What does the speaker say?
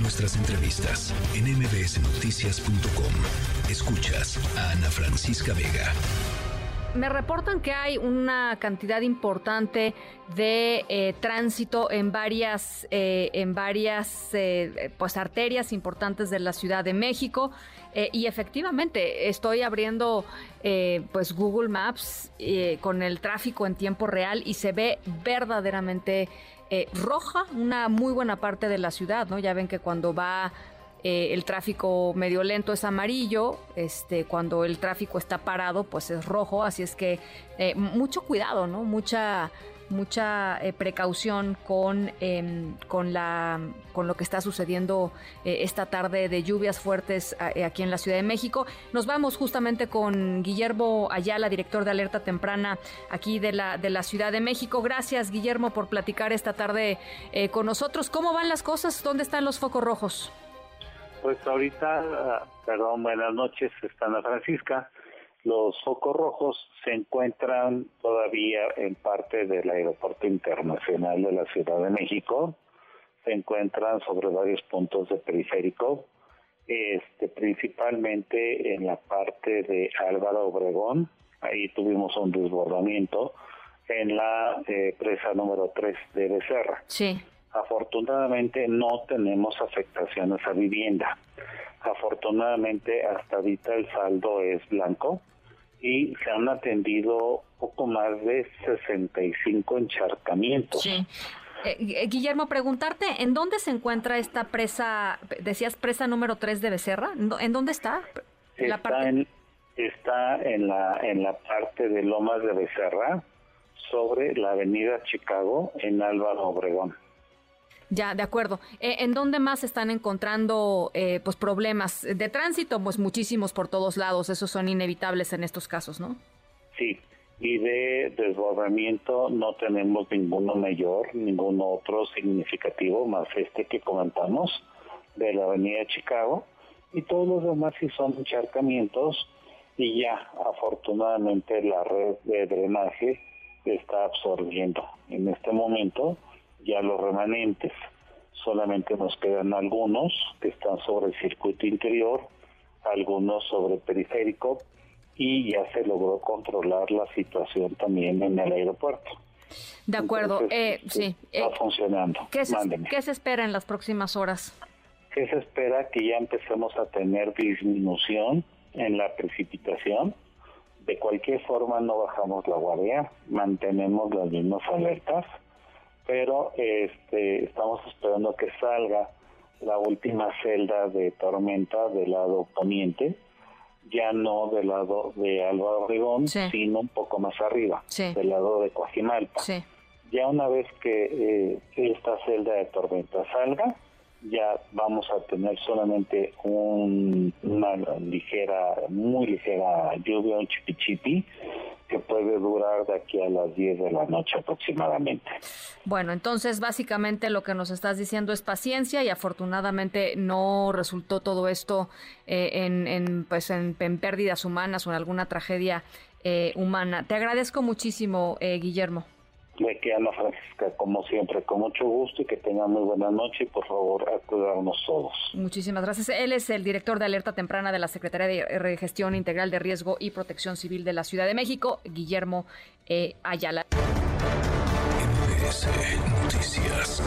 nuestras entrevistas en mbsnoticias.com. Escuchas a Ana Francisca Vega. Me reportan que hay una cantidad importante de eh, tránsito en varias, eh, en varias eh, pues arterias importantes de la Ciudad de México y efectivamente estoy abriendo pues Google Maps con el tráfico en tiempo real y se ve verdaderamente roja una muy buena parte de la ciudad, ¿no? Ya ven que cuando va eh, el tráfico medio lento es amarillo, este, cuando el tráfico está parado, pues es rojo, así es que eh, mucho cuidado, ¿no? Mucha mucha eh, precaución con, em, con, la, con lo que está sucediendo esta tarde de lluvias fuertes aquí en la Ciudad de México. Nos vamos justamente con Guillermo Ayala, director de Alerta Temprana aquí de la, de la Ciudad de México. Gracias, Guillermo, por platicar esta tarde con nosotros. ¿Cómo van las cosas? ¿Dónde están los focos rojos? Pues ahorita, perdón, buenas noches, están la Francisca. Los focos rojos se encuentran todavía en parte del Aeropuerto Internacional de la Ciudad de México. Se encuentran sobre varios puntos de periférico, este, principalmente en la parte de Álvaro Obregón. Ahí tuvimos un desbordamiento en la eh, presa número 3 de Becerra. Sí. Afortunadamente no tenemos afectaciones a vivienda. Afortunadamente hasta ahorita el saldo es blanco y se han atendido poco más de 65 encharcamientos. Sí. Eh, Guillermo, preguntarte, ¿en dónde se encuentra esta presa, decías presa número 3 de Becerra? ¿En dónde está? está, en, está en, la, en la parte de Lomas de Becerra, sobre la avenida Chicago, en Álvaro Obregón. Ya, de acuerdo. Eh, ¿En dónde más están encontrando eh, pues problemas de tránsito? Pues muchísimos por todos lados, esos son inevitables en estos casos, ¿no? Sí, y de desbordamiento no tenemos ninguno mayor, ningún otro significativo, más este que comentamos de la avenida Chicago, y todos los demás sí son encharcamientos, y ya afortunadamente la red de drenaje está absorbiendo. En este momento ya los remanentes. Solamente nos quedan algunos que están sobre el circuito interior, algunos sobre el periférico y ya se logró controlar la situación también en el aeropuerto. De acuerdo, eh, sí. Está eh, funcionando. ¿qué se, ¿Qué se espera en las próximas horas? ¿Qué se espera? Que ya empecemos a tener disminución en la precipitación. De cualquier forma no bajamos la guardia, mantenemos las mismas alertas pero este, estamos esperando que salga la última celda de tormenta del lado poniente, ya no del lado de Álvaro Obregón, sino un poco más arriba, del lado de Coajimalpa. Ya una vez que eh, esta celda de tormenta salga, ya vamos a tener solamente una ligera, muy ligera lluvia, un chipichipi, que puede durar de aquí a las 10 de la noche aproximadamente. Bueno, entonces básicamente lo que nos estás diciendo es paciencia y afortunadamente no resultó todo esto eh, en, pues en, pérdidas humanas o en alguna tragedia eh, humana. Te agradezco muchísimo, eh, Guillermo. Me queda Ana Francisca, como siempre, con mucho gusto y que tengan muy buena noche y por favor a cuidarnos todos. Muchísimas gracias. Él es el director de alerta temprana de la Secretaría de Gestión Integral de Riesgo y Protección Civil de la Ciudad de México, Guillermo eh, Ayala. Noticias.